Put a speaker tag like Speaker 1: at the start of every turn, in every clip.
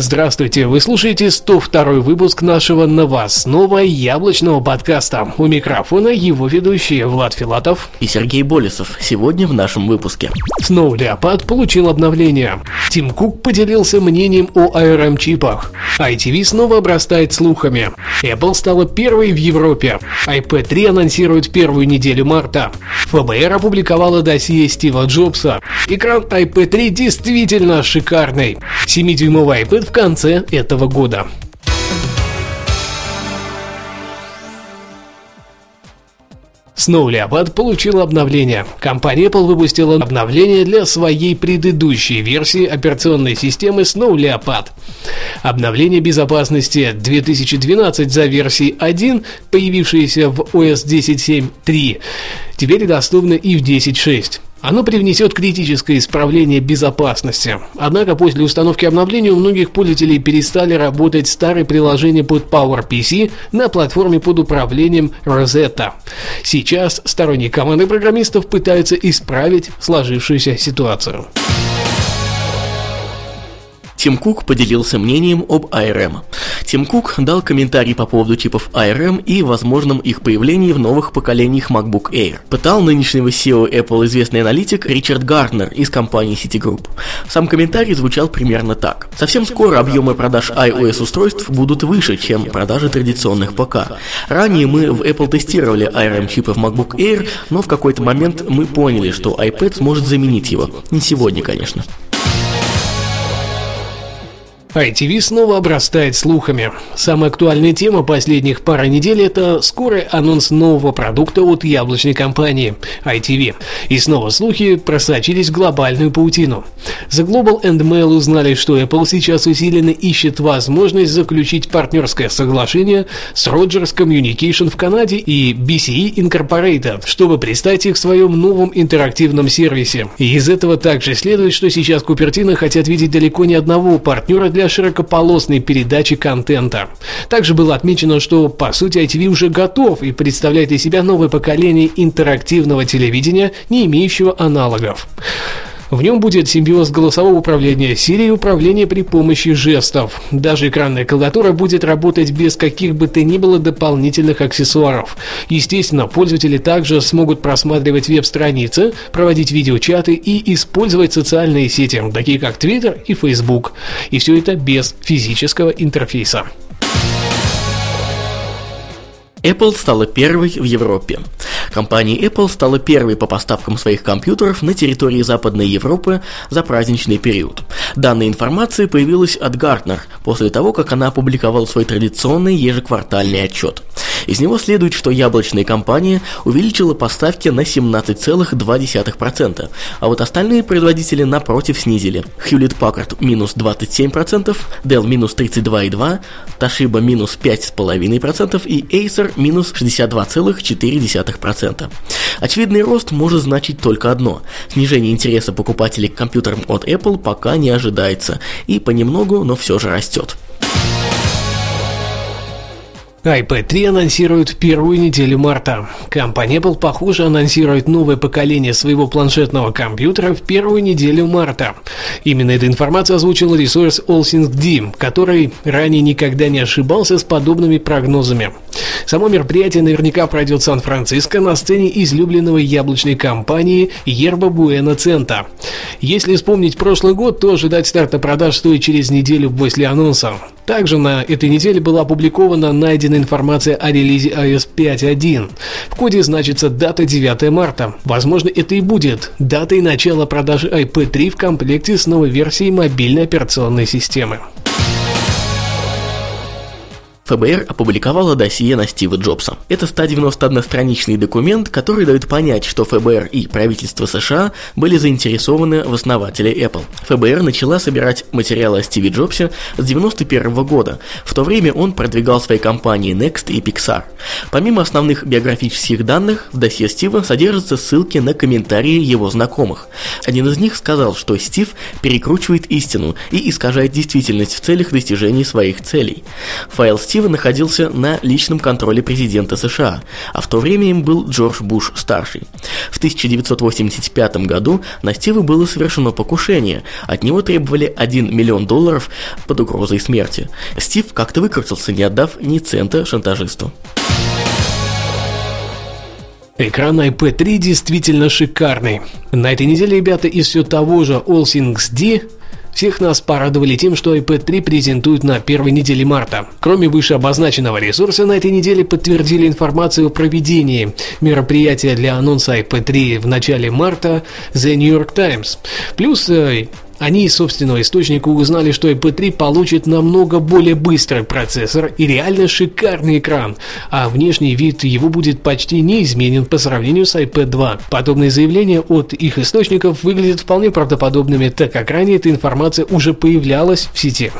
Speaker 1: Здравствуйте, вы слушаете 102 выпуск нашего новостного яблочного подкаста. У микрофона его ведущие Влад Филатов
Speaker 2: и Сергей Болесов. Сегодня в нашем выпуске.
Speaker 1: Snow Leopard получил обновление. Тим Кук поделился мнением о ARM-чипах. ITV снова обрастает слухами. Apple стала первой в Европе. iPad 3 анонсирует первую неделю марта. ФБР опубликовала досье Стива Джобса. Экран iPad 3 действительно шикарный. 7-дюймовый iPad в конце этого года. Snow Leopard получил обновление. Компания Apple выпустила обновление для своей предыдущей версии операционной системы Snow Leopard. Обновление безопасности 2012 за версией 1, появившееся в OS 10.7.3, теперь доступно и в 10.6. Оно привнесет критическое исправление безопасности. Однако после установки обновления у многих пользователей перестали работать старые приложения под PowerPC на платформе под управлением Rosetta. Сейчас сторонние команды программистов пытаются исправить сложившуюся ситуацию.
Speaker 2: Тим Кук поделился мнением об ARM. Тим Кук дал комментарий по поводу чипов ARM и возможном их появлении в новых поколениях MacBook Air. Пытал нынешнего CEO Apple известный аналитик Ричард Гарднер из компании Citigroup. Сам комментарий звучал примерно так. Совсем скоро объемы продаж iOS устройств будут выше, чем продажи традиционных ПК. Ранее мы в Apple тестировали ARM чипы в MacBook Air, но в какой-то момент мы поняли, что iPad сможет заменить его. Не сегодня, конечно.
Speaker 1: ITV снова обрастает слухами. Самая актуальная тема последних пары недель – это скорый анонс нового продукта от яблочной компании ITV. И снова слухи просочились в глобальную паутину. The Global and Mail узнали, что Apple сейчас усиленно ищет возможность заключить партнерское соглашение с Rogers Communication в Канаде и BCE Incorporated, чтобы представить их в своем новом интерактивном сервисе. И из этого также следует, что сейчас Купертино хотят видеть далеко не одного партнера для широкополосной передачи контента. Также было отмечено, что по сути ITV уже готов и представляет из себя новое поколение интерактивного телевидения, не имеющего аналогов. В нем будет симбиоз голосового управления Siri и управления при помощи жестов. Даже экранная клавиатура будет работать без каких бы то ни было дополнительных аксессуаров. Естественно, пользователи также смогут просматривать веб-страницы, проводить видеочаты и использовать социальные сети, такие как Twitter и Facebook. И все это без физического интерфейса.
Speaker 2: Apple стала первой в Европе. Компания Apple стала первой по поставкам своих компьютеров на территории Западной Европы за праздничный период. Данная информация появилась от Gartner после того, как она опубликовала свой традиционный ежеквартальный отчет. Из него следует, что яблочная компания увеличила поставки на 17,2%, а вот остальные производители напротив снизили. Hewlett Packard минус 27%, Dell минус 32,2%, Toshiba минус 5,5% и Acer минус 62,4%. Очевидный рост может значить только одно – снижение интереса покупателей к компьютерам от Apple пока не ожидается и понемногу, но все же растет
Speaker 1: iPad 3 анонсируют в первую неделю марта. Компания Apple, похоже, анонсирует новое поколение своего планшетного компьютера в первую неделю марта. Именно эта информация озвучил ресурс AllThingsD, который ранее никогда не ошибался с подобными прогнозами. Само мероприятие наверняка пройдет в Сан-Франциско на сцене излюбленного яблочной компании Yerba Buena Centa. Если вспомнить прошлый год, то ожидать старта продаж стоит через неделю после анонса. Также на этой неделе была опубликована найденная информация о релизе iOS 5.1. В коде значится дата 9 марта. Возможно, это и будет датой начала продажи iPad 3 в комплекте с новой версией мобильной операционной системы.
Speaker 2: ФБР опубликовало досье на Стива Джобса. Это 191-страничный документ, который дает понять, что ФБР и правительство США были заинтересованы в основателе Apple. ФБР начала собирать материалы о Стиве Джобсе с 91 года. В то время он продвигал свои компании Next и Pixar. Помимо основных биографических данных, в досье Стива содержатся ссылки на комментарии его знакомых. Один из них сказал, что Стив перекручивает истину и искажает действительность в целях достижения своих целей. Файл Стива инициатива находился на личном контроле президента США, а в то время им был Джордж Буш-старший. В 1985 году на Стива было совершено покушение, от него требовали 1 миллион долларов под угрозой смерти. Стив как-то выкрутился, не отдав ни цента шантажисту.
Speaker 1: Экран iPad 3 действительно шикарный. На этой неделе ребята из все того же All Things D всех нас порадовали тем, что iPad 3 презентуют на первой неделе марта. Кроме выше обозначенного ресурса, на этой неделе подтвердили информацию о проведении мероприятия для анонса iPad 3 в начале марта The New York Times. Плюс э, они из собственного источника узнали, что IP3 получит намного более быстрый процессор и реально шикарный экран, а внешний вид его будет почти неизменен по сравнению с iPad 2. Подобные заявления от их источников выглядят вполне правдоподобными, так как ранее эта информация уже появлялась в сети.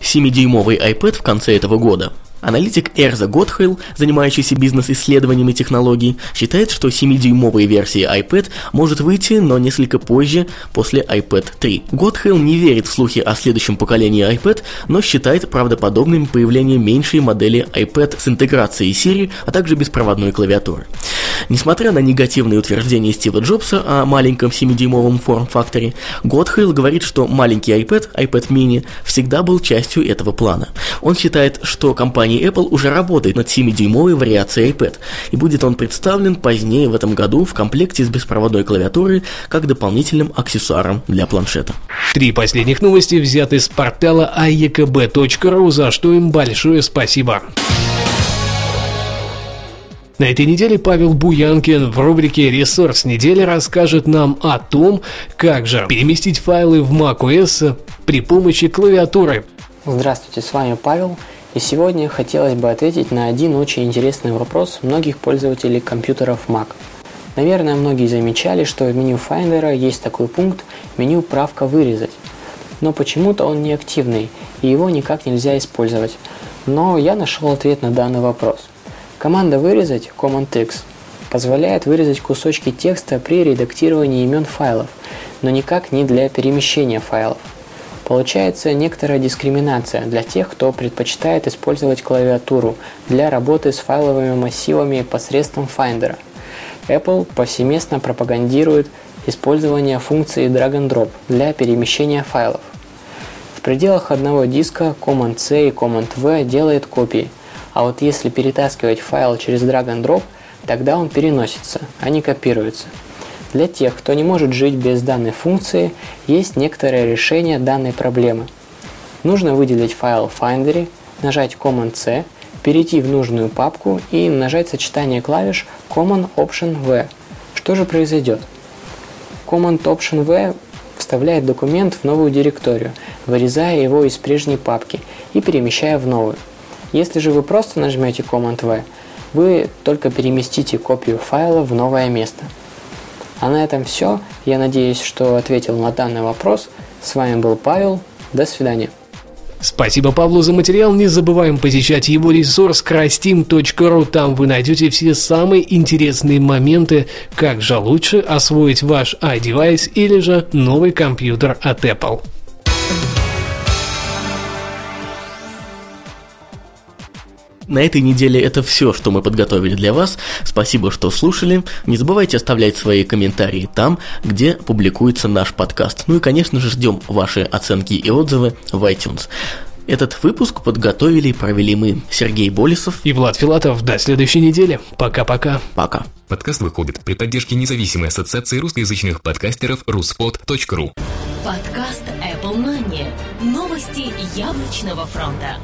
Speaker 2: 7-дюймовый iPad в конце этого года Аналитик Эрза Готхейл, занимающийся бизнес-исследованиями технологий, считает, что 7-дюймовая версия iPad может выйти, но несколько позже, после iPad 3. Готхейл не верит в слухи о следующем поколении iPad, но считает правдоподобным появление меньшей модели iPad с интеграцией Siri, а также беспроводной клавиатуры. Несмотря на негативные утверждения Стива Джобса о маленьком 7-дюймовом форм-факторе, Готхейл говорит, что маленький iPad, iPad mini, всегда был частью этого плана. Он считает, что компания Apple уже работает над 7-дюймовой вариацией iPad, и будет он представлен позднее в этом году в комплекте с беспроводной клавиатурой как дополнительным аксессуаром для планшета.
Speaker 1: Три последних новости взяты с портала aekb.ru, за что им большое спасибо. На этой неделе Павел Буянкин в рубрике «Ресурс недели» расскажет нам о том, как же переместить файлы в macOS при помощи клавиатуры.
Speaker 3: Здравствуйте, с вами Павел. И сегодня хотелось бы ответить на один очень интересный вопрос многих пользователей компьютеров Mac. Наверное, многие замечали, что в меню Finder есть такой пункт «Меню правка вырезать». Но почему-то он не активный, и его никак нельзя использовать. Но я нашел ответ на данный вопрос – Команда «Вырезать» Command-X позволяет вырезать кусочки текста при редактировании имен файлов, но никак не для перемещения файлов. Получается некоторая дискриминация для тех, кто предпочитает использовать клавиатуру для работы с файловыми массивами посредством Finder. Apple повсеместно пропагандирует использование функции Drag and Drop для перемещения файлов. В пределах одного диска Command-C и Command-V делает копии – а вот если перетаскивать файл через drag and drop, тогда он переносится, а не копируется. Для тех, кто не может жить без данной функции, есть некоторое решение данной проблемы. Нужно выделить файл в Finder, нажать Command-C, перейти в нужную папку и нажать сочетание клавиш Command-Option-V. Что же произойдет? Command-Option-V вставляет документ в новую директорию, вырезая его из прежней папки и перемещая в новую. Если же вы просто нажмете Command-V, вы только переместите копию файла в новое место. А на этом все. Я надеюсь, что ответил на данный вопрос. С вами был Павел. До свидания.
Speaker 1: Спасибо Павлу за материал. Не забываем посещать его ресурс crassteam.ru. Там вы найдете все самые интересные моменты, как же лучше освоить ваш iDevice или же новый компьютер от Apple.
Speaker 2: На этой неделе это все, что мы подготовили для вас. Спасибо, что слушали. Не забывайте оставлять свои комментарии там, где публикуется наш подкаст. Ну и, конечно же, ждем ваши оценки и отзывы в iTunes. Этот выпуск подготовили и провели мы, Сергей Болесов
Speaker 1: и Влад Филатов. До следующей недели. Пока-пока.
Speaker 2: Пока.
Speaker 4: Подкаст выходит при поддержке независимой ассоциации русскоязычных подкастеров ruspod.ru
Speaker 5: Подкаст Apple Money. Новости яблочного фронта.